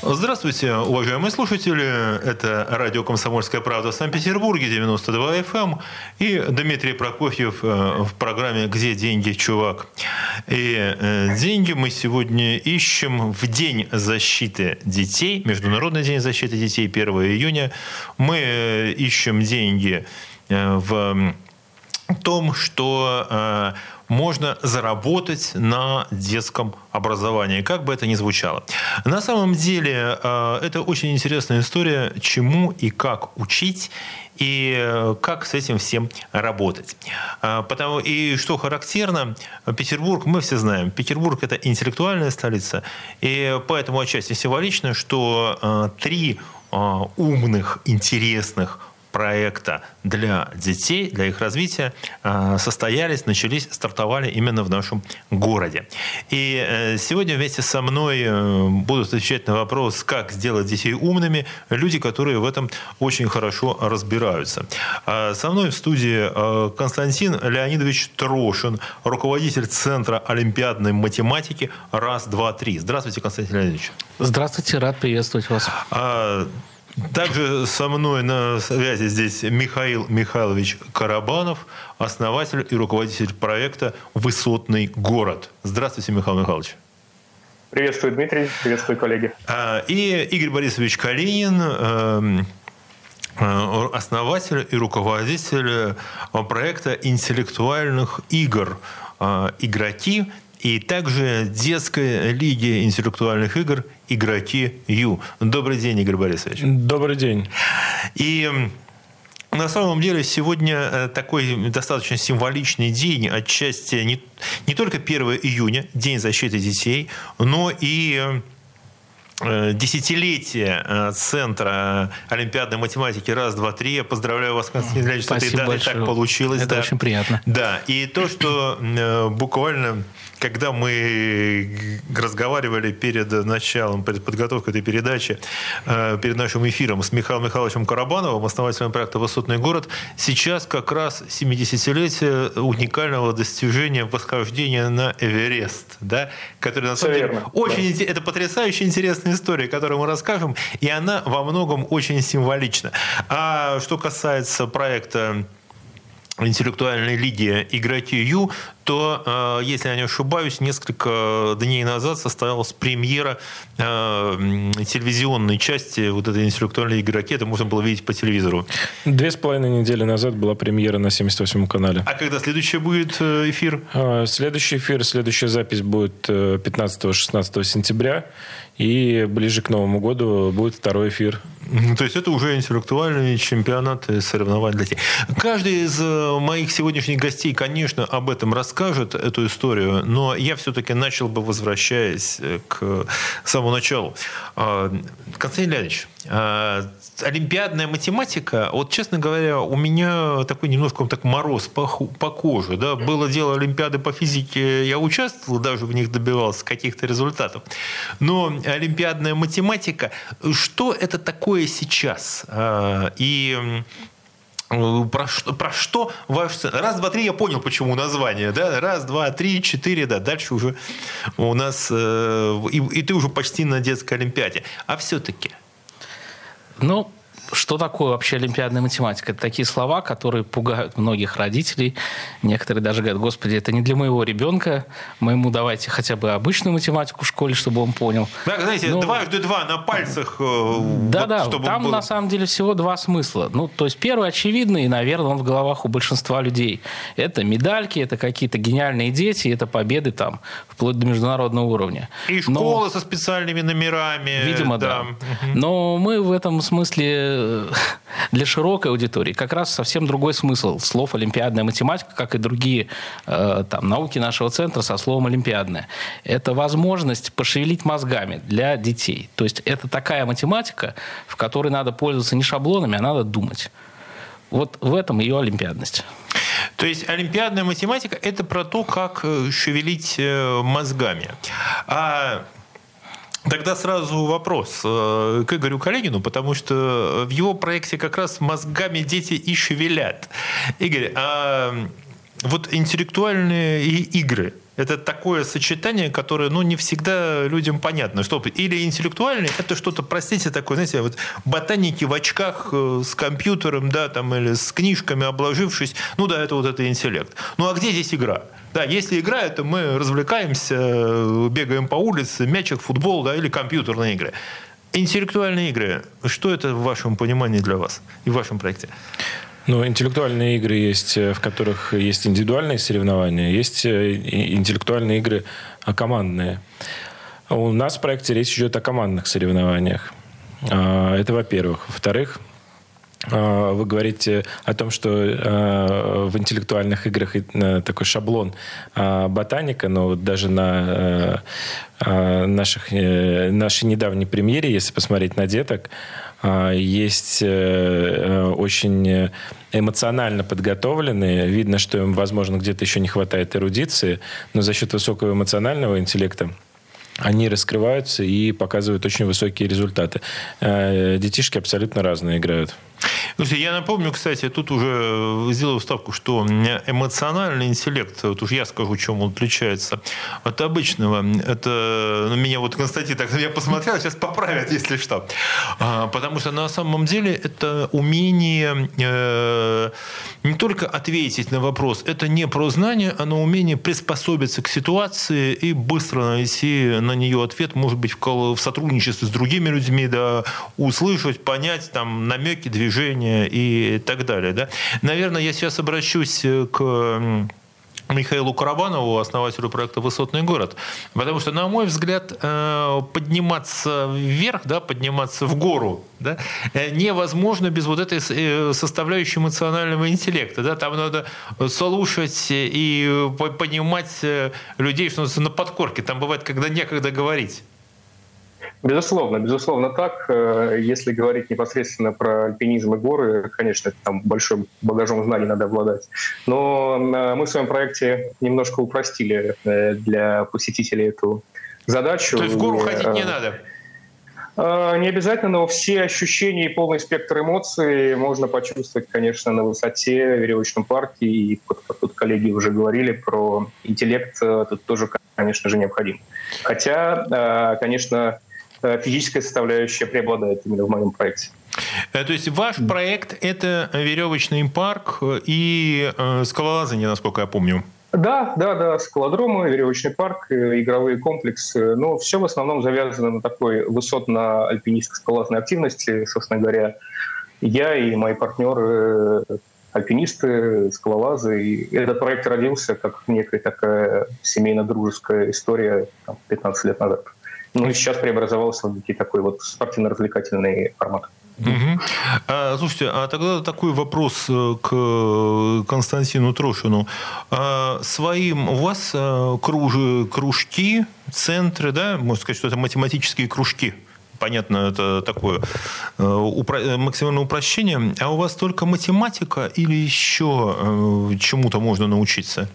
Здравствуйте, уважаемые слушатели. Это радио «Комсомольская правда» в Санкт-Петербурге, 92 FM. Эм. И Дмитрий Прокофьев э, в программе «Где деньги, чувак?». И э, деньги мы сегодня ищем в День защиты детей, Международный день защиты детей, 1 июня. Мы э, ищем деньги в том, что можно заработать на детском образовании, как бы это ни звучало. На самом деле э, это очень интересная история, чему и как учить и э, как с этим всем работать. Э, потому, и что характерно, Петербург, мы все знаем, Петербург – это интеллектуальная столица, и поэтому отчасти символично, что три умных, интересных, проекта для детей, для их развития э, состоялись, начались, стартовали именно в нашем городе. И э, сегодня вместе со мной э, будут отвечать на вопрос, как сделать детей умными, люди, которые в этом очень хорошо разбираются. А со мной в студии Константин Леонидович Трошин, руководитель Центра олимпиадной математики «Раз, два, три». Здравствуйте, Константин Леонидович. Здравствуйте, рад приветствовать вас. А, также со мной на связи здесь Михаил Михайлович Карабанов, основатель и руководитель проекта «Высотный город». Здравствуйте, Михаил Михайлович. Приветствую, Дмитрий. Приветствую, коллеги. А, и Игорь Борисович Калинин, эм, э, основатель и руководитель проекта интеллектуальных игр э, «Игроки», и также детская лиги интеллектуальных игр «Игроки Ю». Добрый день, Игорь Борисович. Добрый день. И на самом деле сегодня э, такой достаточно символичный день, отчасти не, не только 1 июня, День защиты детей, но и э, десятилетие э, Центра Олимпиадной математики раз, два, три. Я поздравляю вас, Константин Ильич, что это так получилось. Это да. очень приятно. Да, и то, что буквально когда мы разговаривали перед началом, перед подготовкой этой передачи, э, перед нашим эфиром с Михаилом Михайловичем Карабановым, основателем проекта «Высотный город», сейчас как раз 70-летие уникального достижения восхождения на Эверест, да, который на самом деле очень да. это потрясающая интересная история, которую мы расскажем, и она во многом очень символична. А что касается проекта интеллектуальной лиги «Игроки Ю», то, э, если я не ошибаюсь, несколько дней назад состоялась премьера э, телевизионной части вот этой интеллектуальной игроки. Это можно было видеть по телевизору. Две с половиной недели назад была премьера на 78-м канале. А когда следующий будет э, эфир? Следующий эфир, следующая запись будет 15-16 сентября. И ближе к Новому году будет второй эфир. То есть это уже интеллектуальный чемпионат соревнований для детей. Каждый из моих сегодняшних гостей, конечно, об этом расскажет эту историю, но я все-таки начал бы, возвращаясь э, к самому началу. А, Константин Леонидович, олимпиадная математика, вот, честно говоря, у меня такой немножко так мороз по, по коже. Да? Было дело Олимпиады по физике, я участвовал, даже в них добивался каких-то результатов. Но олимпиадная математика, что это такое сейчас? А, и Э, про что, про что ваш Раз, два, три, я понял, почему название. Да? Раз, два, три, четыре, да. Дальше уже у нас... Э, и, и ты уже почти на детской олимпиаде. А все-таки... Ну, что такое вообще олимпиадная математика? Это такие слова, которые пугают многих родителей. Некоторые даже говорят, господи, это не для моего ребенка, мы ему давайте хотя бы обычную математику в школе, чтобы он понял. Да, знаете, ну, дважды два на пальцах. Да-да, э, вот, там было... на самом деле всего два смысла. Ну, то есть первый очевидный, и, наверное, он в головах у большинства людей. Это медальки, это какие-то гениальные дети, это победы там, вплоть до международного уровня. И школы Но... со специальными номерами. Видимо, да. да. Но мы в этом смысле для широкой аудитории как раз совсем другой смысл слов олимпиадная математика, как и другие э, там, науки нашего центра со словом олимпиадная. Это возможность пошевелить мозгами для детей. То есть это такая математика, в которой надо пользоваться не шаблонами, а надо думать. Вот в этом ее олимпиадность. То есть олимпиадная математика – это про то, как э, шевелить э, мозгами. А Тогда сразу вопрос э, к Игорю Калинину, потому что в его проекте как раз мозгами дети и шевелят. Игорь, а вот интеллектуальные игры – это такое сочетание, которое ну, не всегда людям понятно. Что, или интеллектуальный, это что-то, простите, такое, знаете, вот ботаники в очках э, с компьютером, да, там, или с книжками обложившись, ну да, это вот это интеллект. Ну а где здесь игра? Да, если игра, это мы развлекаемся, э, бегаем по улице, мячик, футбол, да, или компьютерные игры. Интеллектуальные игры, что это в вашем понимании для вас и в вашем проекте? Ну, интеллектуальные игры есть, э, в которых есть индивидуальные соревнования, есть э, интеллектуальные игры а, командные. У нас в проекте речь идет о командных соревнованиях. А, это во-первых. Во-вторых, вы говорите о том, что в интеллектуальных играх такой шаблон ботаника, но даже на наших, нашей недавней премьере, если посмотреть на деток, а, есть э, э, очень эмоционально подготовленные. Видно, что им, возможно, где-то еще не хватает эрудиции, но за счет высокого эмоционального интеллекта они раскрываются и показывают очень высокие результаты. Э, детишки абсолютно разные играют. Я напомню, кстати, тут уже сделаю вставку, что эмоциональный интеллект, вот уж я скажу, чем он отличается от обычного. Это, ну, меня вот Константин так меня посмотрел, сейчас поправят, если что. А, потому что на самом деле это умение э, не только ответить на вопрос, это не про знание, а на умение приспособиться к ситуации и быстро найти на нее ответ, может быть, в, в сотрудничестве с другими людьми, да, услышать, понять там намеки, движения, и так далее. Да? Наверное, я сейчас обращусь э, к Михаилу Карабанову, основателю проекта «Высотный город». Потому что, на мой взгляд, э, подниматься вверх, да, подниматься в гору да, э, невозможно без вот этой составляющей эмоционального интеллекта. Да. Там надо слушать и понимать людей, что на подкорке. Там бывает, когда некогда говорить. Безусловно, безусловно так. Э, если говорить непосредственно про альпинизм и горы, конечно, там большим багажом знаний надо обладать. Но э, мы в своем проекте немножко упростили э, для посетителей эту задачу. То есть в гору ходить не надо? Не обязательно, но все ощущения и полный спектр эмоций можно почувствовать, конечно, на высоте в веревочном парке. И как тут коллеги уже говорили про интеллект, тут тоже, конечно же, необходим. Хотя, конечно, физическая составляющая преобладает именно в моем проекте. Э, то есть ваш проект – это веревочный парк и э, скалолазание, насколько я помню. Да, да, да, скалодромы, веревочный парк, игровые комплексы. Но все в основном завязано на такой высотно-альпинистской скалолазной активности, собственно говоря. Я и мои партнеры альпинисты, скалолазы. И этот проект родился как некая такая семейно-дружеская история там, 15 лет назад. Ну и сейчас преобразовался в некий такой вот спортивно-развлекательный формат. Угу. Слушайте, а тогда такой вопрос э, к Константину Трошину. А, своим у вас э, кружи, кружки, центры, да, можно сказать, что это математические кружки? Понятно, это такое э, упро- максимальное упрощение. А у вас только математика или еще чему-то можно научиться?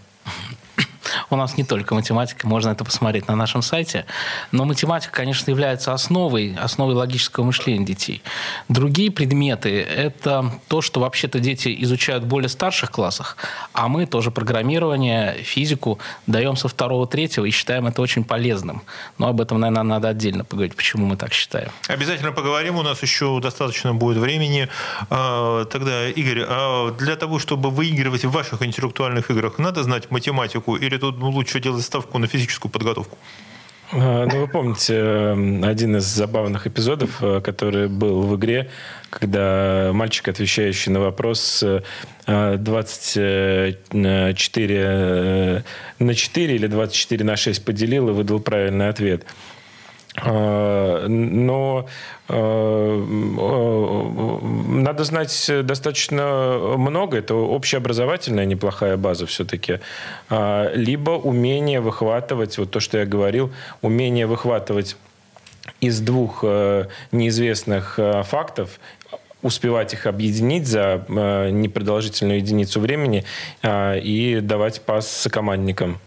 У нас не только математика, можно это посмотреть на нашем сайте. Но математика, конечно, является основой, основой логического мышления детей. Другие предметы – это то, что вообще-то дети изучают в более старших классах, а мы тоже программирование, физику даем со второго, третьего и считаем это очень полезным. Но об этом, наверное, надо отдельно поговорить, почему мы так считаем. Обязательно поговорим, у нас еще достаточно будет времени. А, тогда, Игорь, а для того, чтобы выигрывать в ваших интеллектуальных играх, надо знать математику или тут лучше делать ставку на физическую подготовку? А, ну, вы помните эм, один из забавных эпизодов, э, который был в игре, когда мальчик, отвечающий на вопрос 24 э, э, на 4 или 24 на 6 поделил и выдал правильный ответ. А, но а, надо знать достаточно много. Это общеобразовательная неплохая база все-таки. А, либо умение выхватывать, вот то, что я говорил, умение выхватывать из двух э, неизвестных э, фактов успевать их объединить за э, непродолжительную единицу времени и давать пас сокомандникам.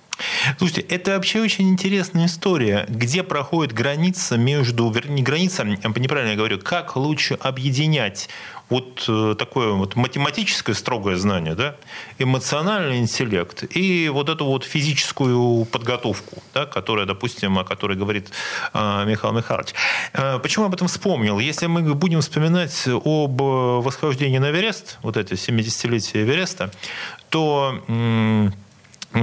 Слушайте, это вообще очень интересная история, где проходит граница между, не граница, неправильно я говорю, как лучше объединять вот э, такое вот математическое строгое знание, да, эмоциональный интеллект и вот эту вот физическую подготовку, да, которая, допустим, о которой говорит э, Михаил Михайлович. Э, почему об этом вспомнил? Если мы будем вспоминать об восхождении на Эверест, вот это 70-летие Эвереста, то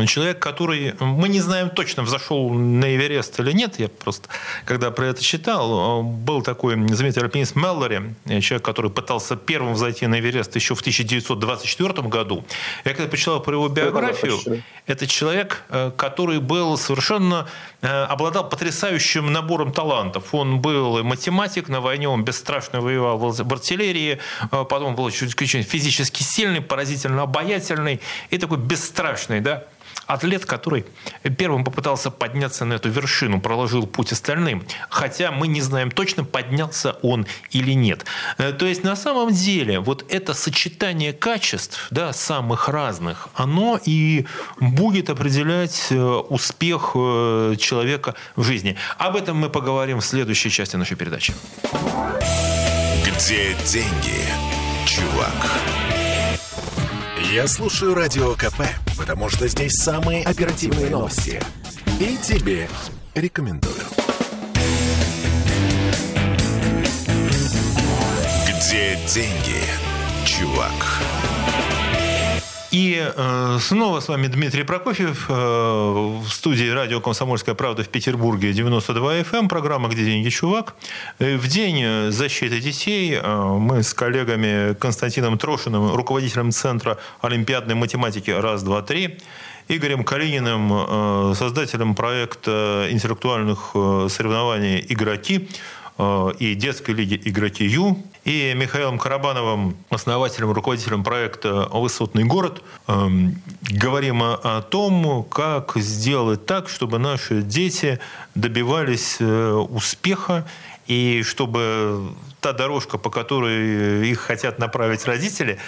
человек, который, мы не знаем точно, взошел на Эверест или нет, я просто, когда про это читал, был такой знаменитый альпинист Меллори, человек, который пытался первым взойти на Эверест еще в 1924 году. Я когда почитал про его биографию, это человек, э, который был совершенно, э, обладал потрясающим набором талантов. Он был математик, на войне он бесстрашно воевал в артиллерии, э, потом был чуть физически сильный, поразительно обаятельный и такой бесстрашный, да, атлет, который первым попытался подняться на эту вершину, проложил путь остальным, хотя мы не знаем точно, поднялся он или нет. Э, то есть на самом деле вот это сочетание качеств, да, самых разных, оно и будет определять э, успех э, человека в жизни. Об этом мы поговорим в следующей части нашей передачи. Где деньги, чувак? Я слушаю Радио КП, потому что здесь самые оперативные новости. И тебе рекомендую. Где деньги, чувак? И э, снова с вами Дмитрий Прокофьев э, в студии радио «Комсомольская правда» в Петербурге 92 FM, эм, программа «Где деньги, чувак?». Э, в день защиты детей мы с коллегами Константином Трошиным, руководителем Центра олимпиадной математики «Раз, два, три», Игорем Калининым, создателем проекта интеллектуальных соревнований «Игроки», и детской лиги «Игроки Ю», и Михаилом Карабановым, основателем, руководителем проекта «Высотный город», эм, говорим о том, как сделать так, чтобы наши дети добивались э, успеха и чтобы та дорожка, по которой их хотят направить родители,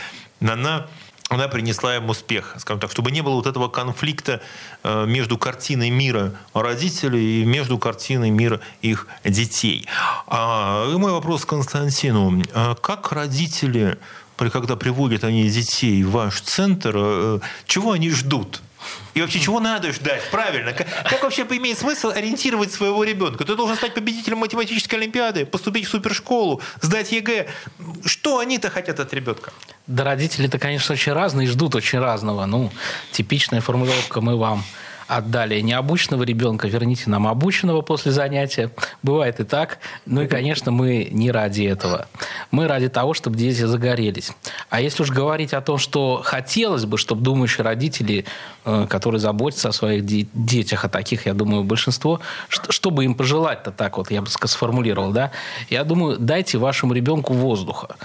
она она принесла им успех, скажем так, чтобы не было вот этого конфликта э, между картиной мира родителей и между картиной мира их детей. А, и мой вопрос к Константину. А как родители, когда приводят они детей в ваш центр, э, чего они ждут? И вообще, чего надо ждать? Правильно. Как, как вообще имеет смысл ориентировать своего ребенка? Ты должен стать победителем математической олимпиады, поступить в супершколу, сдать ЕГЭ. Что они-то хотят от ребенка? Да родители-то, конечно, очень разные ждут очень разного. Ну, типичная формулировка «мы вам» отдали необученного ребенка, верните нам обученного после занятия. Бывает и так. Ну и, конечно, мы не ради этого. Мы ради того, чтобы дети загорелись. А если уж говорить о том, что хотелось бы, чтобы думающие родители, э, которые заботятся о своих детях, а таких, я думаю, большинство, чтобы им пожелать-то так вот, я бы сформулировал, да, я думаю, дайте вашему ребенку воздуха.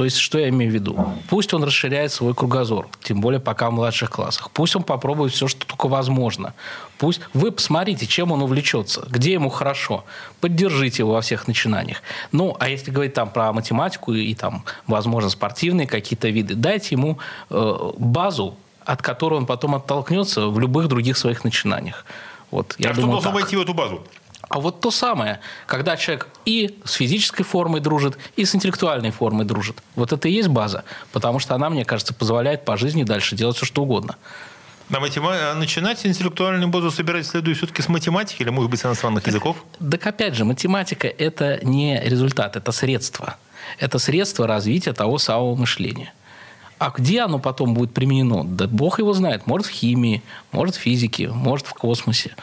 То есть, что я имею в виду? Пусть он расширяет свой кругозор, тем более пока в младших классах. Пусть он попробует все, что только возможно. Пусть вы посмотрите, чем он увлечется, где ему хорошо. Поддержите его во всех начинаниях. Ну, а если говорить там про математику и, там, возможно, спортивные какие-то виды, дайте ему э, базу, от которой он потом оттолкнется в любых других своих начинаниях. Вот, я а думаю, что должно так. войти в эту базу? А вот то самое, когда человек и с физической формой дружит, и с интеллектуальной формой дружит. Вот это и есть база, потому что она, мне кажется, позволяет по жизни дальше делать все, что угодно. А, матема... а начинать интеллектуальную базу собирать следует все-таки с математики или, может быть, с иностранных языков? Так опять же, математика – это не результат, это средство. Это средство развития того самого мышления. А где оно потом будет применено? Да бог его знает. Может, в химии, может, в физике, может, в космосе.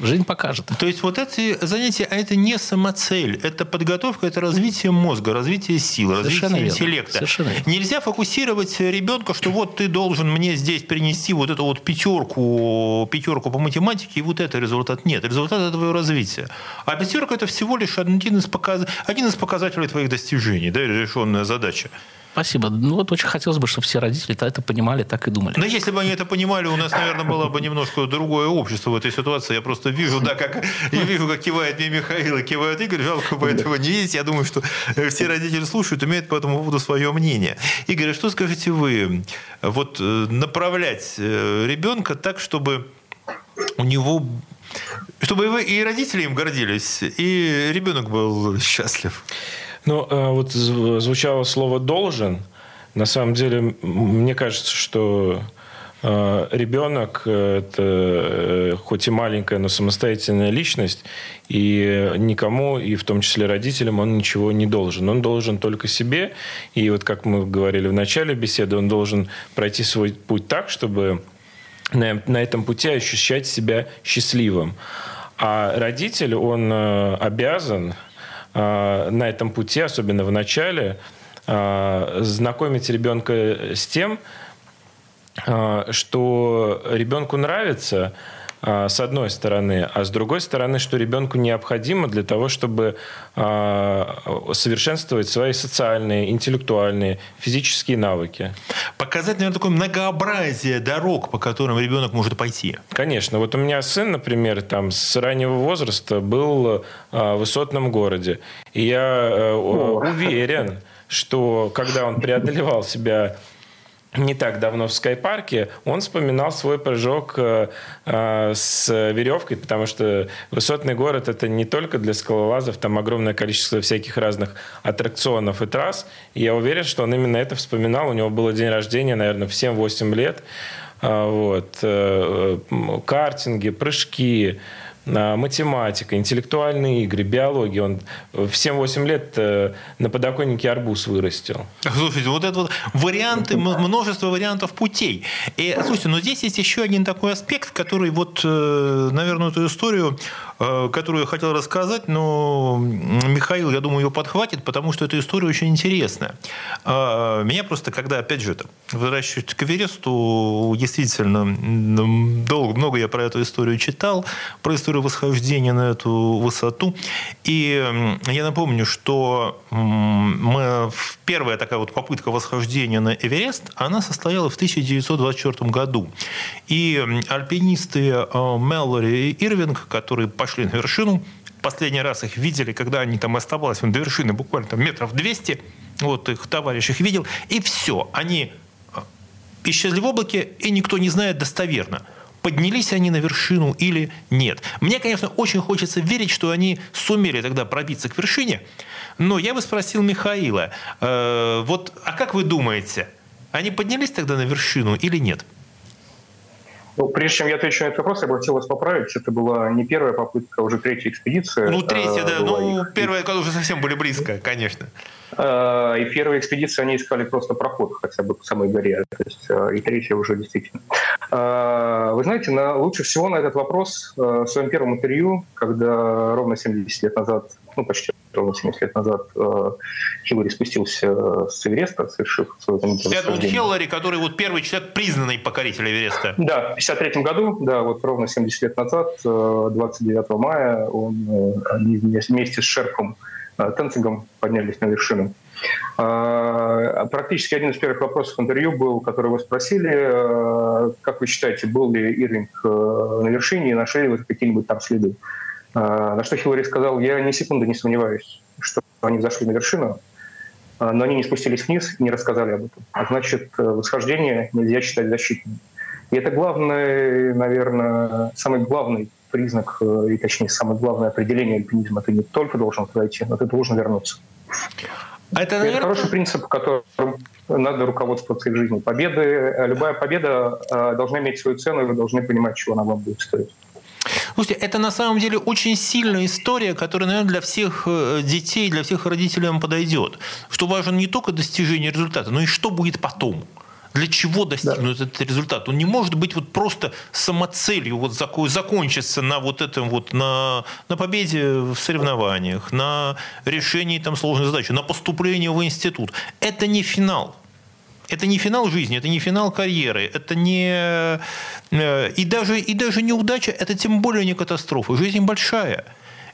Жизнь покажет. То есть вот эти занятия, а это не самоцель, это подготовка, это развитие мозга, развитие сил, Совершенно развитие верно. интеллекта. Совершенно верно. Нельзя фокусировать ребенка, что вот ты должен мне здесь принести вот эту вот пятерку, пятерку по математике, и вот это результат. Нет, результат это твое развитие. А пятерка это всего лишь один из, показ... один из показателей твоих достижений, да, решенная задача. Спасибо. Ну вот очень хотелось бы, чтобы все родители это понимали, так и думали. Но если бы они это понимали, у нас, наверное, было бы немножко другое общество в этой ситуации. Я просто вижу, да, как я вижу, как кивает мне Михаил и кивает Игорь. Жалко, бы этого не есть. Я думаю, что все родители слушают, имеют по этому поводу свое мнение. Игорь, а что скажете вы? Вот э, направлять э, ребенка так, чтобы у него чтобы и родители им гордились, и ребенок был счастлив. Ну, э, вот звучало слово «должен». На самом деле, мне кажется, что э, ребенок – это э, хоть и маленькая, но самостоятельная личность, и никому, и в том числе родителям, он ничего не должен. Он должен только себе, и вот как мы говорили в начале беседы, он должен пройти свой путь так, чтобы на, на этом пути ощущать себя счастливым. А родитель, он обязан э, на этом пути, особенно в начале, э, знакомить ребенка с тем, что ребенку нравится, а, с одной стороны, а с другой стороны, что ребенку необходимо для того, чтобы а, совершенствовать свои социальные, интеллектуальные, физические навыки. Показать, наверное, такое многообразие дорог, по которым ребенок может пойти. Конечно. Вот у меня сын, например, там с раннего возраста был а, в высотном городе. И я э, уверен, что когда он преодолевал себя не так давно в Скайпарке, он вспоминал свой прыжок э, э, с веревкой, потому что высотный город это не только для скалолазов, там огромное количество всяких разных аттракционов и трасс. И я уверен, что он именно это вспоминал. У него было день рождения, наверное, в 7-8 лет. А, вот. Э, картинги, прыжки, математика, интеллектуальные игры, биология. Он в 7-8 лет э, на подоконнике арбуз вырастил. Слушайте, вот это вот варианты, множество вариантов путей. И, слушайте, но здесь есть еще один такой аспект, который вот, э, наверное, эту историю которую я хотел рассказать, но Михаил, я думаю, ее подхватит, потому что эта история очень интересная. А, меня просто, когда, опять же, возвращаюсь к Эвересту, действительно, долго, много я про эту историю читал, про историю восхождения на эту высоту. И я напомню, что мы, первая такая вот попытка восхождения на Эверест, она состояла в 1924 году. И альпинисты э, Меллори и Ирвинг, которые пошли пошли на вершину. Последний раз их видели, когда они там оставались до вершины буквально там метров 200. Вот их товарищ их видел. И все. Они э, исчезли в облаке, и никто не знает достоверно, поднялись они на вершину или нет. Мне, конечно, очень хочется верить, что они сумели тогда пробиться к вершине, но я бы спросил Михаила, э, вот, а как вы думаете, они поднялись тогда на вершину или нет? Ну, прежде чем я отвечу на этот вопрос, я бы хотел вас поправить. Это была не первая попытка, а уже третья экспедиция. Ну, третья, да. Ну, их. первая, когда уже совсем были близко, конечно. А, и первая экспедиция, они искали просто проход хотя бы к самой горе. То есть, а, и третья уже действительно. А, вы знаете, на, лучше всего на этот вопрос в своем первом интервью, когда ровно 70 лет назад, ну, почти ровно 70 лет назад э, Хиллари спустился э, с Эвереста, совершив свое вот Хиллари, который вот первый человек, признанный покоритель Эвереста. Да, в 53 году, да, вот ровно 70 лет назад, 29 э, мая, он вместе с Шерпом Тенцингом поднялись на вершину. Практически один из первых вопросов интервью был, который вы спросили, как вы считаете, был ли Ирвинг на вершине и нашли ли вы какие-нибудь там следы? А, на что Хиллари сказал, я ни секунды не сомневаюсь, что они взошли на вершину, а, но они не спустились вниз и не рассказали об этом. А значит, э, восхождение нельзя считать защитным. И это главный, наверное, самый главный признак, э, и точнее, самое главное определение альпинизма. Ты не только должен пройти, но ты должен вернуться. А это, наверное... это хороший принцип, которым надо руководствоваться в жизни. Победы, э, любая победа должна иметь свою цену, и вы должны понимать, чего она вам будет стоить. Слушайте, это на самом деле очень сильная история, которая, наверное, для всех э, детей, для всех родителей подойдет. Что важно не только достижение результата, но и что будет потом. Для чего достигнут да. этот результат? Он не может быть вот просто самоцелью, вот закончиться на вот этом вот, на, на победе в соревнованиях, на решении там сложной задачи, на поступлении в институт. Это не финал это не финал жизни, это не финал карьеры, это не... Э, и даже, и даже неудача, это тем более не катастрофа. Жизнь большая.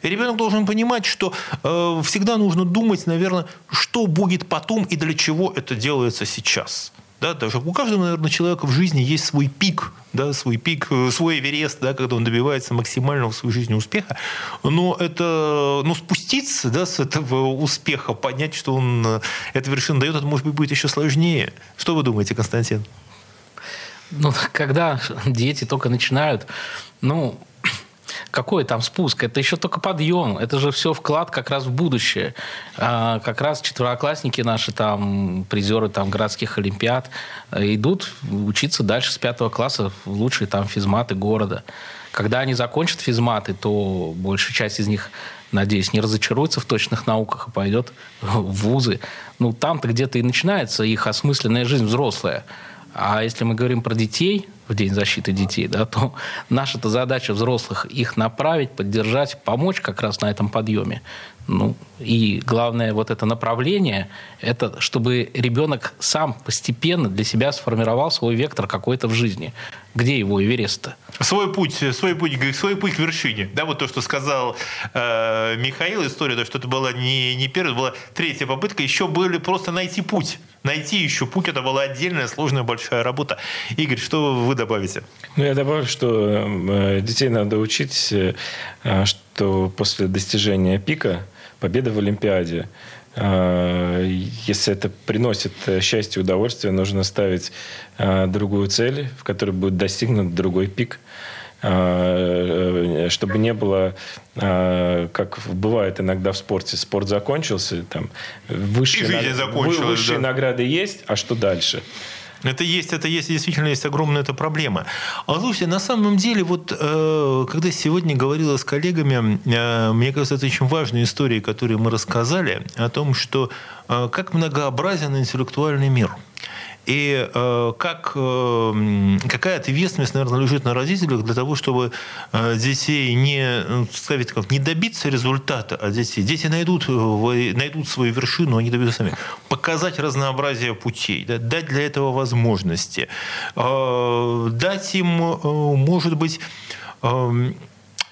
И ребенок должен понимать, что э, всегда нужно думать, наверное, что будет потом и для чего это делается сейчас. Да, даже у каждого, наверное, человека в жизни есть свой пик, да, свой пик, э, свой Эверест, да, когда он добивается максимального в своей жизни успеха. Но это, ну, спуститься да, с этого успеха, понять, что он э, эту вершину дает, это, может быть, будет еще сложнее. Что вы думаете, Константин? Ну, когда дети только начинают, ну, какой там спуск? Это еще только подъем. Это же все вклад как раз в будущее. А, как раз четвероклассники наши, там, призеры там, городских олимпиад, э, идут учиться дальше с пятого класса в лучшие там физматы города. Когда они закончат физматы, то большая часть из них, надеюсь, не разочаруется в точных науках и пойдет в вузы. Ну, там-то где-то и начинается их осмысленная жизнь взрослая. А если мы говорим про детей, в День защиты детей, да, то наша-то задача взрослых их направить, поддержать, помочь как раз на этом подъеме. Ну, и главное вот это направление, это чтобы ребенок сам постепенно для себя сформировал свой вектор какой-то в жизни. Где его Эверест-то? Свой путь, свой путь, свой путь к вершине. Да, вот то, что сказал э, Михаил, история, то, что это была не, не первая, была третья попытка, еще были просто найти путь. Найти еще путь, это была отдельная сложная большая работа. Игорь, что вы добавите? Ну, я добавлю, что э, детей надо учить, э, что после достижения пика победа в Олимпиаде. Э, если это приносит счастье и удовольствие, нужно ставить другую цель, в которой будет достигнут другой пик чтобы не было, как бывает иногда в спорте, спорт закончился, там высшие, наг... высшие да. награды есть, а что дальше? Это есть, это есть, действительно есть огромная эта проблема. А слушайте, на самом деле, вот э, когда сегодня говорила с коллегами, э, мне кажется, это очень важная история, которую мы рассказали, о том, что э, как многообразен интеллектуальный мир – и э, как, э, какая ответственность, наверное, лежит на родителях для того, чтобы э, детей не, ну, сказать, как, не добиться результата от детей. Дети найдут, э, найдут свою вершину, они добьются сами. Показать разнообразие путей, да, дать для этого возможности, э, дать им, э, может быть, э,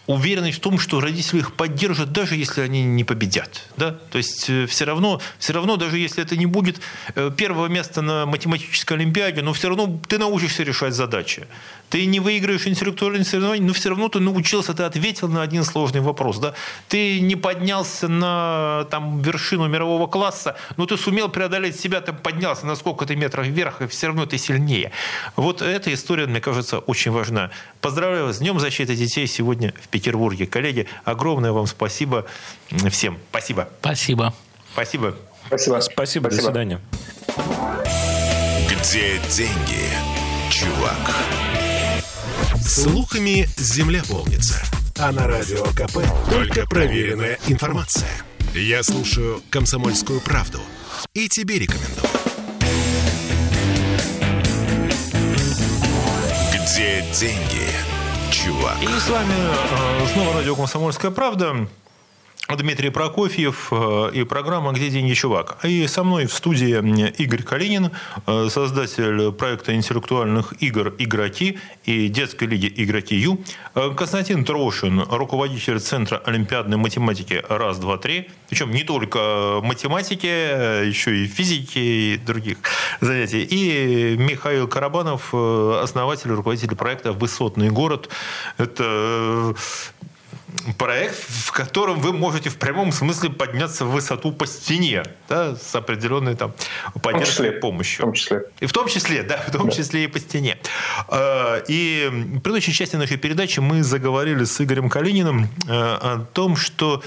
уверенность в том, что родители их поддержат, даже если они не победят. Да? То есть э, все равно, все равно, даже если это не будет э, первого места на математической олимпиаде, но все равно ты научишься решать задачи ты не выиграешь интеллектуальные соревнования, но все равно ты научился, ты ответил на один сложный вопрос. Да? Ты не поднялся на там, вершину мирового класса, но ты сумел преодолеть себя, ты поднялся на сколько-то метров вверх, и все равно ты сильнее. Вот эта история, мне кажется, очень важна. Поздравляю вас с Днем защиты детей сегодня в Петербурге. Коллеги, огромное вам спасибо всем. Спасибо. Спасибо. Спасибо. Спасибо. Спасибо. До свидания. Где деньги, чувак? Слухами земля полнится. А на радио КП только проверенная информация. Я слушаю «Комсомольскую правду» и тебе рекомендую. Где деньги, чувак? И с вами э, снова радио «Комсомольская правда». Дмитрий Прокофьев э, и программа «Где деньги, чувак?». И со мной в студии Игорь Калинин, э, создатель проекта интеллектуальных игр «Игроки» и детской лиги «Игроки Ю», э, Константин Трошин, руководитель Центра олимпиадной математики «Раз, два, три», причем не только математики, а еще и физики и других занятий, и Михаил Карабанов, основатель и руководитель проекта «Высотный город». Это проект, в котором вы можете в прямом смысле подняться в высоту по стене, да, с определенной там поддержкой и помощью. В том числе. И в том числе, да, в том да. числе и по стене. А, и в предыдущей части нашей передачи мы заговорили с Игорем Калининым э, о том, что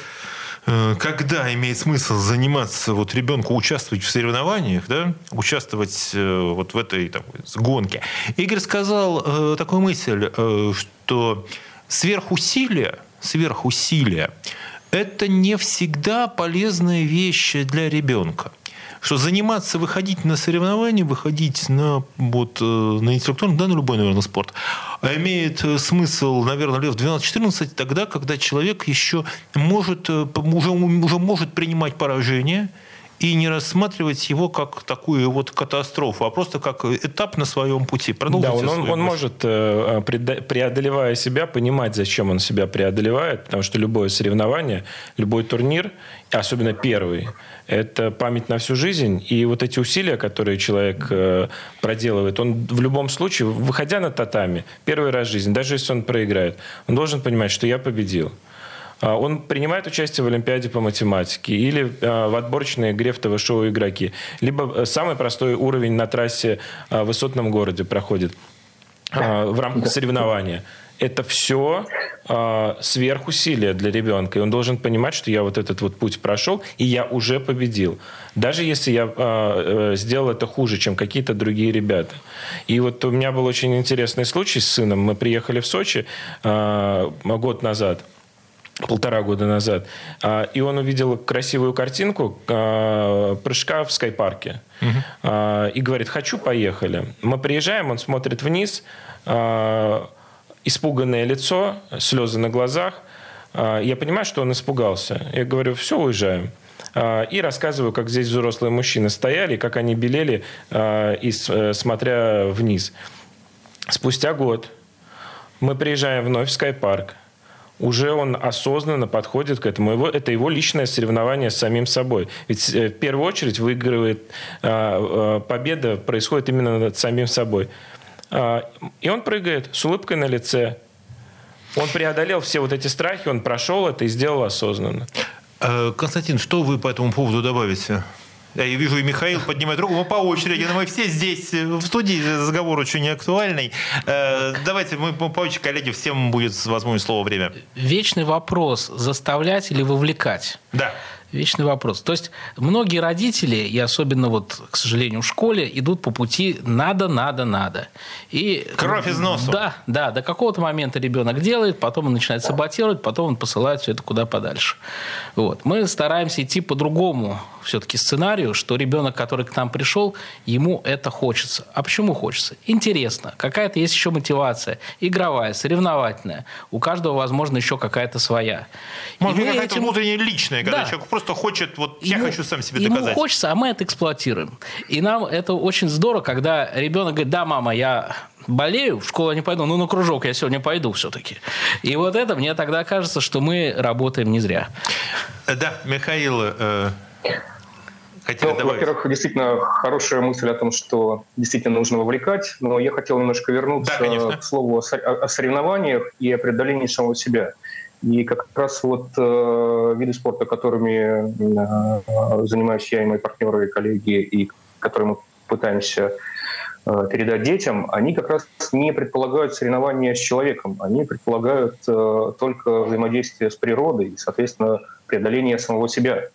э, когда имеет смысл заниматься вот ребенку участвовать в соревнованиях, да, участвовать э, вот в этой там, гонке. Игорь сказал такую мысль, что сверхусилия сверхусилия, это не всегда полезная вещь для ребенка что заниматься, выходить на соревнования, выходить на, вот, э, на интеллектуальный, да, на любой, наверное, спорт, имеет э, смысл, наверное, лет 12-14, тогда, когда человек еще может, э, уже, уже может принимать поражение, и не рассматривать его как такую вот катастрофу, а просто как этап на своем пути. Да, он, он, он может, э, преодолевая себя, понимать, зачем он себя преодолевает, потому что любое соревнование, любой турнир, особенно первый, это память на всю жизнь. И вот эти усилия, которые человек э, проделывает, он в любом случае, выходя на татами, первый раз в жизни, даже если он проиграет, он должен понимать, что я победил. А, он принимает участие в Олимпиаде по математике или а, в отборочной игре в ТВ-шоу «Игроки». Либо э, самый простой уровень на трассе а, в высотном городе проходит. в рамках соревнования – это все э, сверхусилие для ребенка. И он должен понимать, что я вот этот вот путь прошел, и я уже победил. Даже если я э, сделал это хуже, чем какие-то другие ребята. И вот у меня был очень интересный случай с сыном. Мы приехали в Сочи э, год назад полтора года назад, и он увидел красивую картинку прыжка в скайпарке. Угу. И говорит, хочу, поехали. Мы приезжаем, он смотрит вниз, испуганное лицо, слезы на глазах. А, я понимаю, что он испугался. Я говорю, все, уезжаем. А, и рассказываю, как здесь взрослые мужчины стояли, как они белели, а, и э, смотря вниз. Спустя год мы приезжаем вновь в Скайпарк. Уже он осознанно подходит к этому. Его, это его личное соревнование с самим собой. Ведь э, в первую очередь выигрывает победа, происходит именно над самим собой. А, и он прыгает с улыбкой на лице. Он преодолел все вот эти страхи, он прошел это и сделал осознанно. Э, Константин, что вы по этому поводу добавите? Я вижу, и Михаил поднимает руку. Мы по очереди, но мы все здесь в студии. Разговор очень не актуальный. Э, давайте мы по очереди, коллеги, всем будет возможность слово время. Вечный вопрос. Заставлять или вовлекать? Да. Вечный вопрос. То есть многие родители, и особенно вот, к сожалению, в школе, идут по пути надо, надо, надо. И, Кровь из носа. Да, да. До какого-то момента ребенок делает, потом он начинает саботировать, потом он посылает все это куда подальше. Вот. Мы стараемся идти по другому все-таки сценарию, что ребенок, который к нам пришел, ему это хочется. А почему хочется? Интересно. Какая-то есть еще мотивация. Игровая, соревновательная. У каждого, возможно, еще какая-то своя. Может быть, какая-то этим... внутренняя личная, когда да. человек просто хочет, вот ему, я хочу сам себе ему доказать. Ему хочется, а мы это эксплуатируем. И нам это очень здорово, когда ребенок говорит, да, мама, я болею, в школу не пойду, ну на кружок я сегодня пойду все-таки. И вот это мне тогда кажется, что мы работаем не зря. Да, Михаил, э, хотели ну, добавить? Во-первых, действительно хорошая мысль о том, что действительно нужно вовлекать, но я хотел немножко вернуться да, к слову о соревнованиях и о преодолении самого себя. И как раз вот э, виды спорта, которыми э, занимаюсь я и мои партнеры и коллеги, и которые мы пытаемся э, передать детям, они как раз не предполагают соревнования с человеком, они предполагают э, только взаимодействие с природой и, соответственно, преодоление самого себя.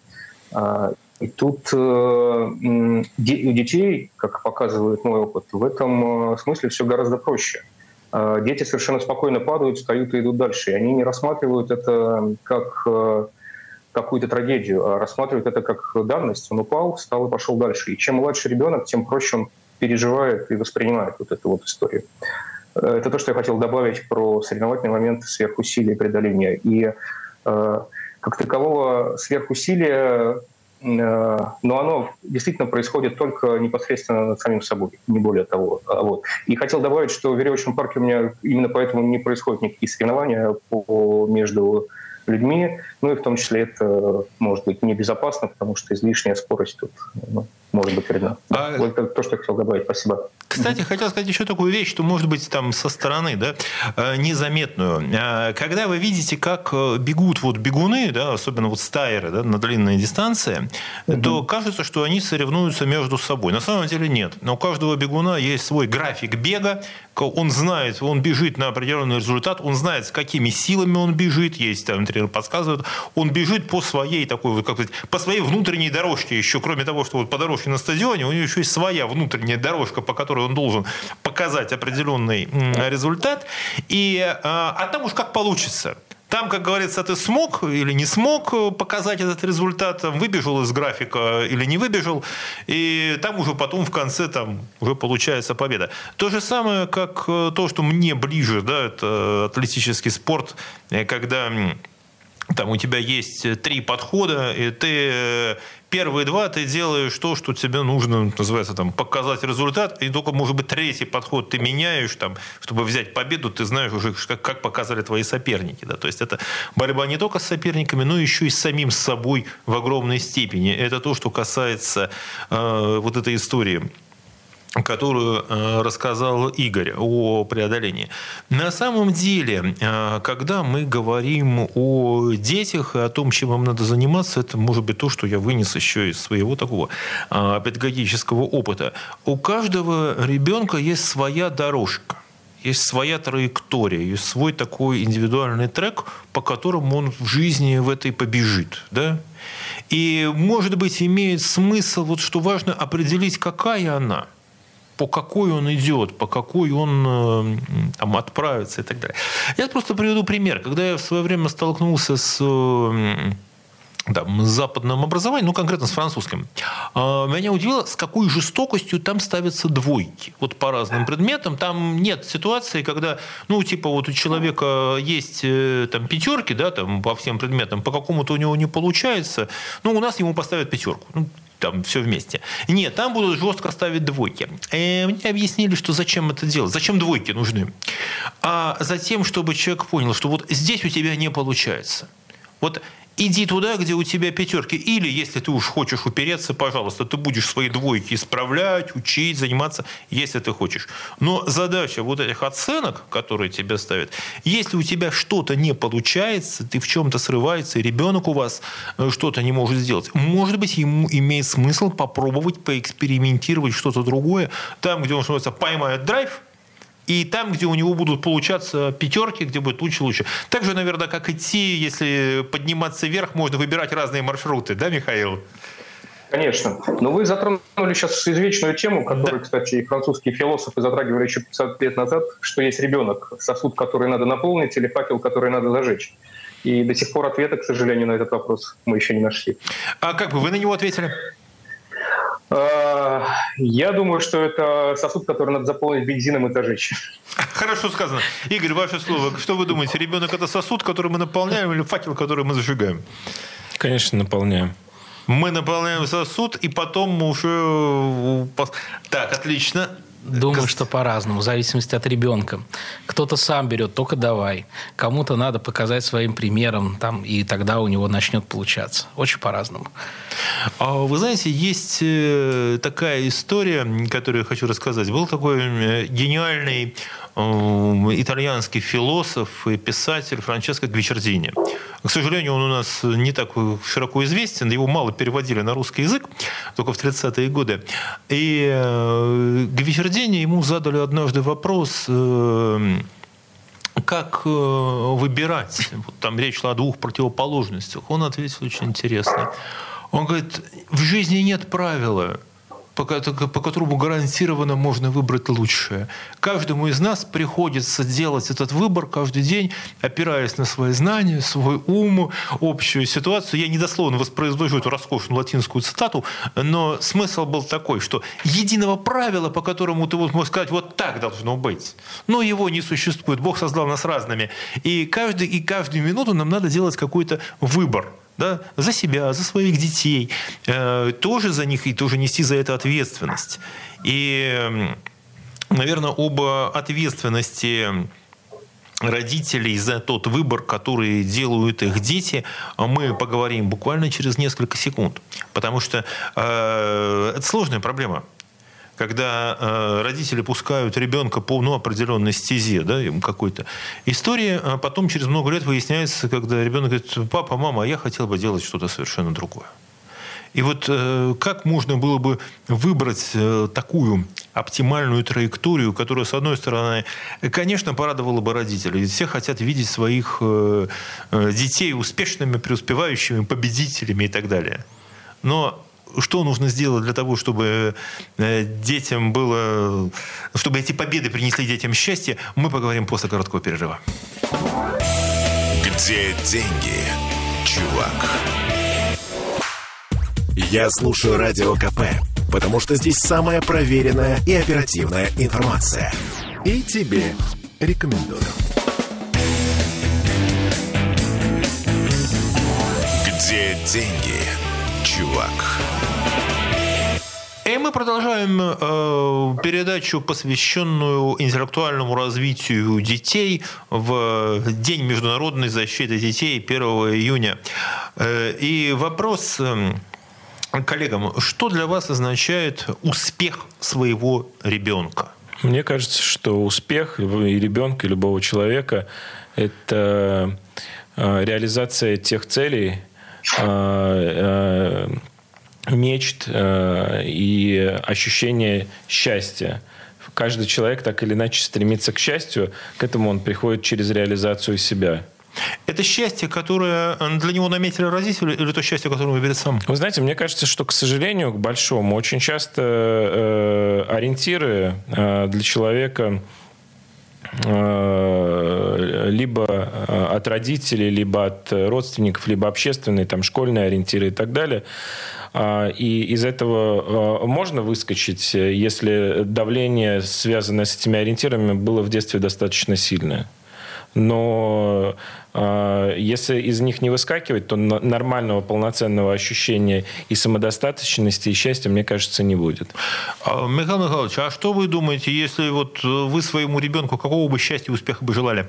И тут э, у детей, как показывает мой опыт, в этом э, смысле все гораздо проще. А, дети совершенно спокойно падают, встают и идут дальше. И они не рассматривают это как э, какую-то трагедию, а рассматривают это как данность. Он упал, встал и пошел дальше. И чем младше ребенок, тем проще он переживает и воспринимает вот эту вот историю. Это то, что я хотел добавить про соревновательный момент сверхусилия и преодоления. И э, как такового сверхусилия Э, но оно действительно происходит только непосредственно над самим собой, не более того. А вот. И хотел добавить, что в веревочном парке у меня именно поэтому не происходят никакие соревнования по, между людьми, ну и в том числе это может быть небезопасно, потому что излишняя скорость тут ну, может быть вредна. А... Вот это то, что я хотел добавить. Спасибо. Кстати, хотел сказать еще такую вещь, что может быть там со стороны, да, э, незаметную. Э, когда вы видите, как э, бегут вот бегуны, да, особенно вот стайеры, да, на длинные дистанции, угу. то кажется, что они соревнуются между собой. На самом деле нет. Но у каждого бегуна есть свой график бега, он знает, он бежит на определенный результат, он знает, с какими силами он бежит, есть там тренер подсказывает, он бежит по своей такой, как сказать, по своей внутренней дорожке еще, кроме того, что вот по дорожке на стадионе, у него еще есть своя внутренняя дорожка, по которой он должен показать определенный результат, и, а, а там уж как получится. Там, как говорится, ты смог или не смог показать этот результат, выбежал из графика или не выбежал, и там уже потом в конце там уже получается победа. То же самое, как э, то, что мне ближе, да, это атлетический спорт, э, когда там у тебя есть три подхода, и ты э, первые два ты делаешь то, что тебе нужно, называется, там, показать результат, и только, может быть, третий подход ты меняешь, там, чтобы взять победу, ты знаешь уже, как, как показали твои соперники. Да? То есть это борьба не только с соперниками, но еще и с самим собой в огромной степени. Это то, что касается э, вот этой истории которую э, рассказал Игорь о преодолении. На самом деле, э, когда мы говорим о детях и о том, чем им надо заниматься, это может быть то, что я вынес еще из своего такого э, педагогического опыта. У каждого ребенка есть своя дорожка. есть своя траектория, есть свой такой индивидуальный трек, по которому он в жизни в этой побежит. Да? И, может быть, имеет смысл, вот что важно, определить, какая она – по какой он идет, по какой он э, там, отправится и так далее. Я просто приведу пример. Когда я в свое время столкнулся с там, с западным образованием, ну, конкретно с французским, а, меня удивило, с какой жестокостью там ставятся двойки. Вот по разным предметам. Там нет ситуации, когда, ну, типа, вот у человека есть э, там пятерки, да, там, по всем предметам, по какому-то у него не получается, ну, у нас ему поставят пятерку. Ну, там все вместе. Нет, там будут жестко ставить двойки. И мне объяснили, что зачем это делать, зачем двойки нужны. А затем, чтобы человек понял, что вот здесь у тебя не получается. Вот иди туда, где у тебя пятерки. Или, если ты уж хочешь упереться, пожалуйста, ты будешь свои двойки исправлять, учить, заниматься, если ты хочешь. Но задача вот этих оценок, которые тебе ставят, если у тебя что-то не получается, ты в чем-то срывается, и ребенок у вас э, что-то не может сделать, может быть, ему имеет смысл попробовать поэкспериментировать что-то другое, там, где он, называется, поймает драйв, и там, где у него будут получаться пятерки, где будет лучше лучше. Так же, наверное, как идти, если подниматься вверх, можно выбирать разные маршруты, да, Михаил? Конечно. Но вы затронули сейчас извечную тему, которую, да. кстати, и французские философы затрагивали еще 50 лет назад, что есть ребенок, сосуд, который надо наполнить, или факел, который надо зажечь. И до сих пор ответа, к сожалению, на этот вопрос мы еще не нашли. А как бы вы на него ответили? А, я думаю, что это сосуд, который надо заполнить бензином и зажечь. Хорошо сказано. Игорь, ваше слово. Что вы думаете? Ребенок – это сосуд, который мы наполняем, или факел, который мы зажигаем? Конечно, наполняем. Мы наполняем сосуд, и потом мы уже... Так, отлично. Думаю, что по-разному, в зависимости от ребенка. Кто-то сам берет, только давай. Кому-то надо показать своим примером, там, и тогда у него начнет получаться. Очень по-разному. А вы знаете, есть э, такая история, которую я хочу рассказать. Был такой э, гениальный итальянский философ и писатель Франческо Гвичердини. К сожалению, он у нас не так широко известен, его мало переводили на русский язык, только в 30-е годы. И э, Гвичердини ему задали однажды вопрос, э, как э, выбирать? Вот там речь шла о двух противоположностях. Он ответил очень интересно. Он говорит, в жизни нет правила по, по которому гарантированно можно выбрать лучшее. Каждому из нас приходится делать этот выбор каждый день, опираясь на свои знания, свой ум, общую ситуацию. Я недословно воспроизвожу эту роскошную латинскую цитату, но смысл был такой, что единого правила, по которому ты вот можешь сказать, вот так должно быть, но его не существует. Бог создал нас разными. И, каждый, и каждую минуту нам надо делать какой-то выбор да, за себя, за своих детей, э, тоже за них и тоже нести за это ответственность. И, наверное, об ответственности родителей за тот выбор, который делают их дети, мы поговорим буквально через несколько секунд. Потому что э, это сложная проблема когда э, родители пускают ребенка по ну, определенной стезе, да, какой-то. История а потом через много лет выясняется, когда ребенок говорит, папа, мама, я хотел бы делать что-то совершенно другое. И вот э, как можно было бы выбрать э, такую оптимальную траекторию, которая, с одной стороны, конечно, порадовала бы родителей. Все хотят видеть своих э, э детей успешными, преуспевающими, победителями и так далее. Но что нужно сделать для того, чтобы э, детям было, чтобы эти победы принесли детям счастье, мы поговорим после короткого перерыва. Где деньги, чувак? Я слушаю радио КП, потому что здесь самая проверенная и оперативная информация. И тебе рекомендую. Где деньги, чувак? И мы продолжаем э, передачу, посвященную интеллектуальному развитию детей в День международной защиты детей 1 июня. Э, и вопрос э, коллегам, что для вас означает успех своего ребенка? Мне кажется, что успех и ребенка, и любого человека – это э, реализация тех целей, э, э, мечт э, и ощущение счастья, каждый человек так или иначе стремится к счастью, к этому он приходит через реализацию себя. Это счастье, которое для него наметили родители, или то счастье, которое он выберет сам? Вы знаете, мне кажется, что, к сожалению, к большому, очень часто э, ориентиры э, для человека э, либо э, от родителей, либо от родственников, либо общественные, там, школьные ориентиры и так далее. А, и из этого можно выскочить, если давление, связанное с этими ориентирами, было в детстве достаточно сильное но э, если из них не выскакивать, то нормального полноценного ощущения и самодостаточности, и счастья, мне кажется, не будет. А, Михаил Михайлович, а что вы думаете, если вот вы своему ребенку какого бы счастья и успеха бы желали?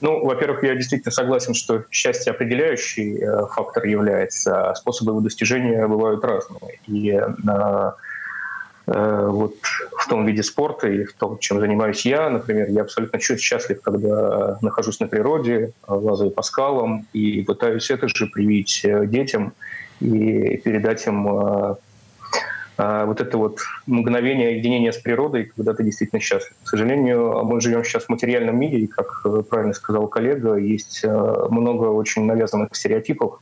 Ну, во-первых, я действительно согласен, что счастье определяющий э, фактор является, а способы его достижения бывают разные. И э, Э, вот в том виде спорта и в том, чем занимаюсь я, например, я абсолютно счастлив, когда нахожусь на природе, лазаю по скалам и пытаюсь это же привить э, детям и передать им э, вот это вот мгновение единения с природой, когда ты действительно счастлив. К сожалению, мы живем сейчас в материальном мире, и, как правильно сказал коллега, есть много очень навязанных стереотипов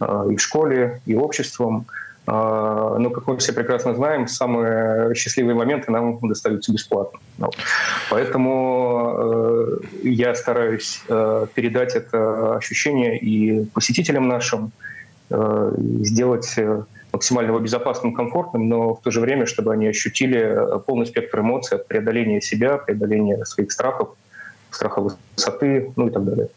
и в школе, и обществом, а, но, как мы все прекрасно знаем, самые счастливые моменты нам достаются бесплатно. Ну, поэтому э, я стараюсь э, передать это ощущение и посетителям нашим, э, сделать максимально безопасным, комфортным, но в то же время, чтобы они ощутили полный спектр эмоций от преодоления себя, преодоления своих страхов, страха высоты, ну и так далее.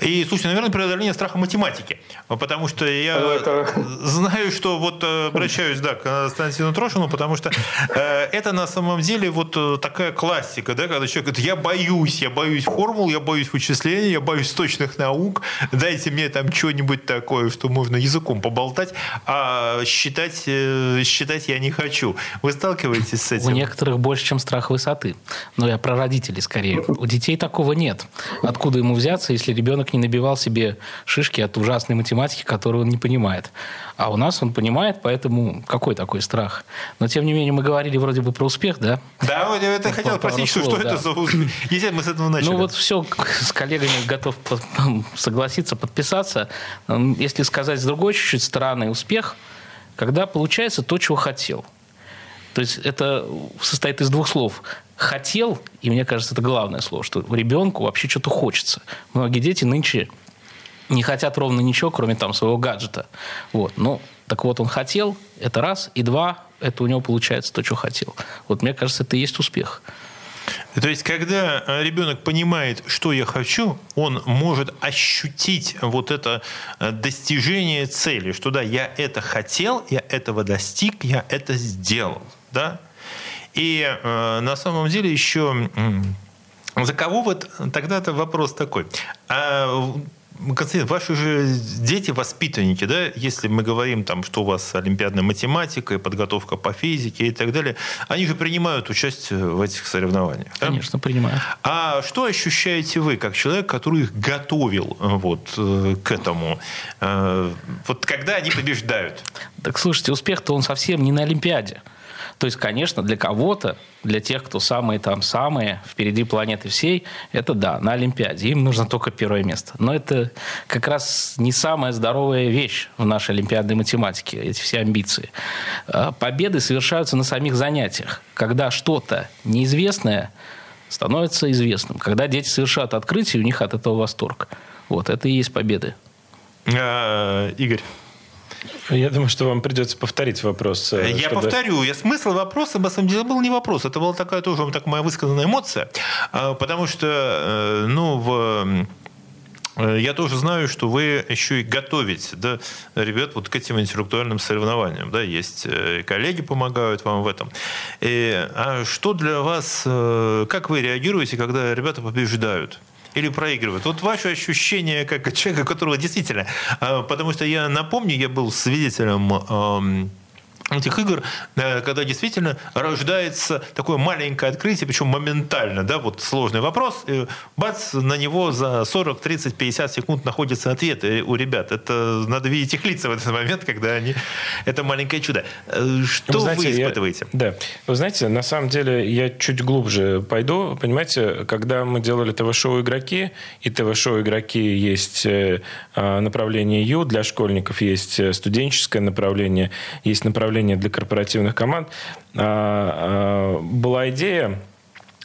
И, слушай, наверное, преодоление страха математики. Потому что я ну, это... знаю, что вот э, обращаюсь, да, к Константину Трошину, потому что э, это на самом деле вот э, такая классика, да, когда человек говорит, я боюсь, я боюсь формул, я боюсь вычислений, я боюсь точных наук, дайте мне там что-нибудь такое, что можно языком поболтать, а считать, э, считать я не хочу. Вы сталкиваетесь с этим? У некоторых больше, чем страх высоты. Но я про родителей скорее. У детей такого нет. Откуда ему взяться, если ребенок не набивал себе шишки от ужасной математики, которую он не понимает. А у нас он понимает, поэтому какой такой страх? Но, тем не менее, мы говорили вроде бы про успех, да? Да, я это хотел спросить, что, что да. это за успех? Если мы с этого начали. Ну, вот все с коллегами готов согласиться, подписаться. Если сказать с другой чуть-чуть стороны, успех, когда получается то, чего хотел. То есть это состоит из двух слов хотел, и мне кажется, это главное слово, что ребенку вообще что-то хочется. Многие дети нынче не хотят ровно ничего, кроме там своего гаджета. Вот. Ну, так вот, он хотел, это раз, и два, это у него получается то, что хотел. Вот мне кажется, это и есть успех. То есть, когда ребенок понимает, что я хочу, он может ощутить вот это э, достижение цели, что да, я это хотел, я этого достиг, я это сделал. Да? И э, на самом деле еще за кого вот тогда-то вопрос такой. А, Константин, ваши же дети воспитанники, да, если мы говорим там, что у вас олимпиадная математика, подготовка по физике и так далее, они же принимают участие в этих соревнованиях. Да? Конечно, принимают. А что ощущаете вы, как человек, который их готовил э, вот, э, к этому? Э, вот когда они побеждают? Так слушайте, успех-то он совсем не на Олимпиаде. То есть, конечно, для кого-то, для тех, кто самые там самые впереди планеты всей, это да, на Олимпиаде. Им нужно только первое место. Но это как раз не самая здоровая вещь в нашей олимпиадной математике, эти все амбиции. А победы совершаются на самих занятиях, когда что-то неизвестное становится известным. Когда дети совершают открытие, у них от этого восторг. Вот, это и есть победы. А, Игорь. Я думаю, что вам придется повторить вопрос. Э, я чтобы... повторю. Я смысл вопроса, на самом деле, был не вопрос. Это была такая тоже так, моя высказанная эмоция. А, потому что, э, ну, в э, я тоже знаю, что вы еще и готовите да, ребят вот к этим интеллектуальным соревнованиям. Да, есть коллеги помогают вам в этом. И, а что для вас, как вы реагируете, когда ребята побеждают? Или проигрывают. Вот ваше ощущение как человека, которого действительно... А, потому что я напомню, я был свидетелем этих игр, э, когда действительно рождается такое маленькое открытие, причем моментально, да, вот сложный вопрос, и бац, на него за 40, 30, 50 секунд находится ответ у ребят. Это надо видеть их лица в этот момент, когда они... Это маленькое чудо. Э, что вы, знаете, вы испытываете? Я, да. Вы знаете, на самом деле я чуть глубже пойду. Понимаете, когда мы делали ТВ-шоу «Игроки», и ТВ-шоу «Игроки» есть э, направление Ю, для школьников есть студенческое направление, есть направление управления для корпоративных команд, а, а, была идея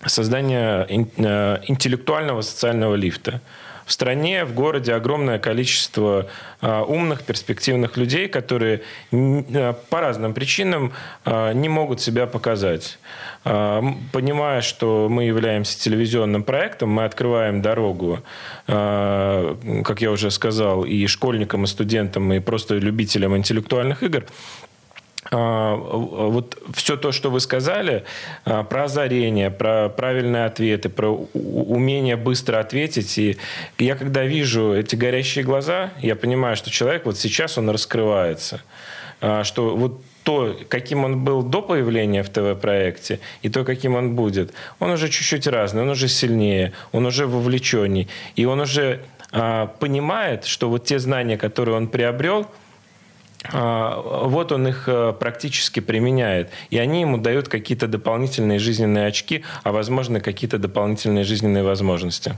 создания э, интеллектуального социального лифта. В стране, в городе огромное количество а, умных, перспективных людей, которые по разным причинам не могут себя показать. Понимая, что мы являемся телевизионным проектом, мы открываем дорогу, как я уже сказал, и школьникам, и студентам, и просто любителям интеллектуальных игр, а, вот все то, что вы сказали, а, про озарение, про правильные ответы, про умение быстро ответить. И я когда вижу эти горящие глаза, я понимаю, что человек вот сейчас он раскрывается. А, что вот то, каким он был до появления в ТВ-проекте, и то, каким он будет, он уже чуть-чуть разный, он уже сильнее, он уже вовлеченней. И он уже понимает, что вот те знания, которые он приобрел – а, вот он их э, практически применяет. И они ему дают какие-то дополнительные жизненные очки, а возможно какие-то дополнительные жизненные возможности.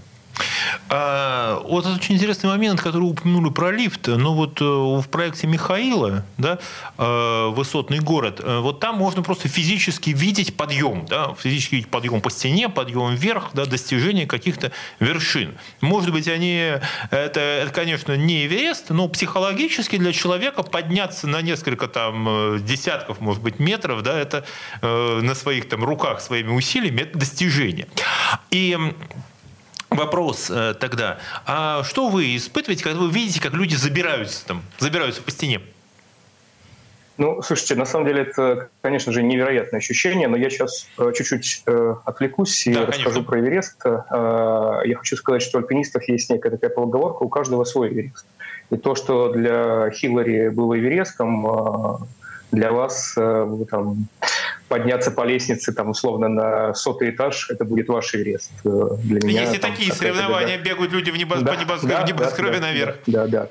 А, вот это очень интересный момент, который упомянули про лифт. Ну вот э, в проекте Михаила, да, э, высотный город, э, вот там можно просто физически видеть подъем, да, физически видеть подъем по стене, подъем вверх, да, достижение каких-то вершин. Может быть, они, это, это, конечно, не Эверест, но психологически для человека подняться на несколько там десятков, может быть, метров, да, это на своих там руках, своими усилиями, это достижение. И Вопрос э, тогда, а что вы испытываете, когда вы видите, как люди забираются там, забираются по стене? Ну, слушайте, на самом деле это, конечно же, невероятное ощущение, но я сейчас э, чуть-чуть э, отвлекусь и да, расскажу конечно. про Эверест. Э, я хочу сказать, что у альпинистов есть некая такая поговорка, у каждого свой Эверест. И то, что для Хиллари было Эверестом, э, для вас э, там, подняться по лестнице, там, условно, на сотый этаж, это будет ваш Эверест. Э, для меня, Если там, такие соревнования беда. бегают люди в небос... да, по небос... да, небоскребе да, наверх. Да, да, да.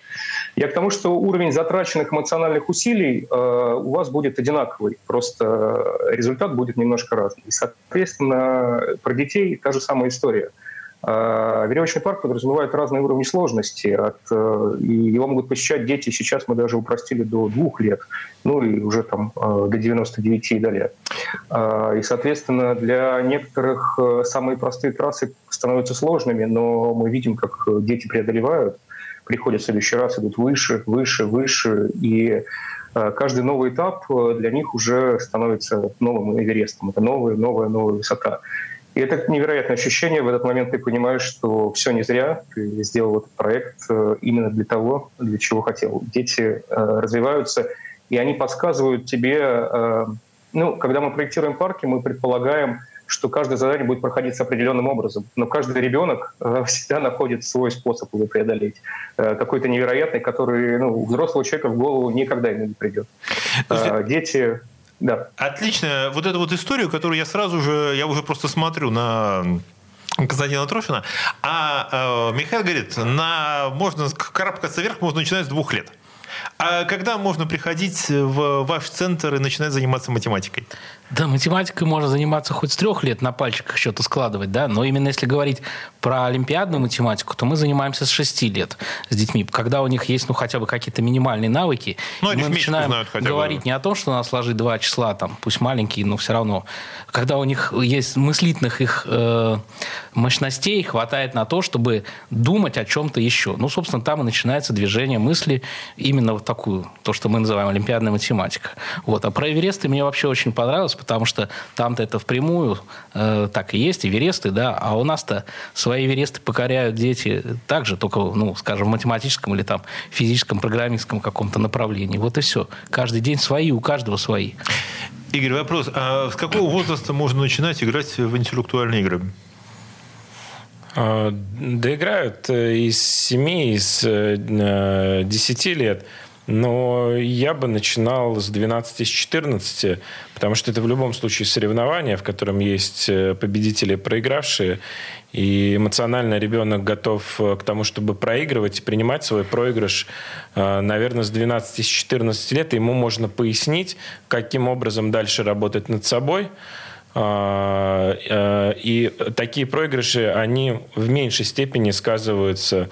Я к тому, что уровень затраченных эмоциональных усилий э, у вас будет одинаковый, просто результат будет немножко разный. И, соответственно, про детей та же самая история – веревочный парк подразумевает разные уровни сложности. От, э, и его могут посещать дети. Сейчас мы даже упростили до двух лет. Ну и уже там э, до 99 и далее. А, и, соответственно, для некоторых э, самые простые трассы становятся сложными, но мы видим, как дети преодолевают, приходят в следующий раз, идут выше, выше, выше. И каждый новый этап для них уже становится новым Эверестом. Это новая, новая, новая высота. И это невероятное ощущение. В этот момент ты понимаешь, что все не зря. Ты сделал этот проект э, именно для того, для чего хотел. Дети э, развиваются, и они подсказывают тебе... Э, ну, когда мы проектируем парки, мы предполагаем, что каждое задание будет проходить определенным образом. Но каждый ребенок всегда находит свой способ его преодолеть. Какой-то невероятный, который ну, у взрослого человека в голову никогда ему не придет. Дети да. Отлично. Вот эту вот историю, которую я сразу же, я уже просто смотрю на Константина Трофина. А э, Михаил говорит, на, можно карабкаться вверх можно начинать с двух лет. А когда можно приходить в ваш центр и начинать заниматься математикой? Да, математикой можно заниматься хоть с трех лет на пальчиках что-то складывать, да, но именно если говорить про олимпиадную математику, то мы занимаемся с шести лет с детьми, когда у них есть, ну, хотя бы какие-то минимальные навыки, ну, мы начинаем говорить не о том, что у нас сложить два числа, там, пусть маленькие, но все равно, когда у них есть мыслительных их э, мощностей, хватает на то, чтобы думать о чем-то еще. Ну, собственно, там и начинается движение мысли именно вот такую, то, что мы называем олимпиадная математика. Вот. А про Эвересты мне вообще очень понравилось, потому что там-то это впрямую э, так и есть, Эвересты, да, а у нас-то свои Эвересты покоряют дети также, только, ну, скажем, в математическом или там физическом, программистском каком-то направлении. Вот и все. Каждый день свои, у каждого свои. Игорь, вопрос. А с какого возраста можно начинать играть в интеллектуальные игры? А, да играют э, из 7, из 10 э, лет. Но я бы начинал с 12-14, потому что это в любом случае соревнование, в котором есть э, победители и проигравшие, и эмоционально ребенок готов э, к тому, чтобы проигрывать и принимать свой проигрыш, э, наверное, с 12-14 лет. Ему можно пояснить, каким образом дальше работать над собой, и такие проигрыши, они в меньшей степени сказываются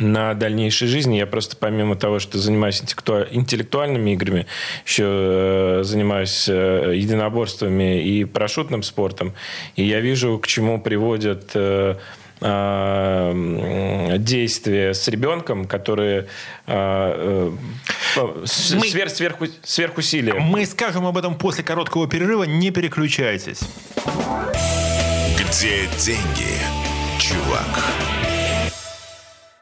на дальнейшей жизни. Я просто помимо того, что занимаюсь интеллектуальными играми, еще э, занимаюсь э, единоборствами и парашютным спортом. И я вижу, к чему приводят э, действия с ребенком, которые мы, сверх, сверх, сверхусилия. Мы скажем об этом после короткого перерыва. Не переключайтесь. Где деньги, чувак?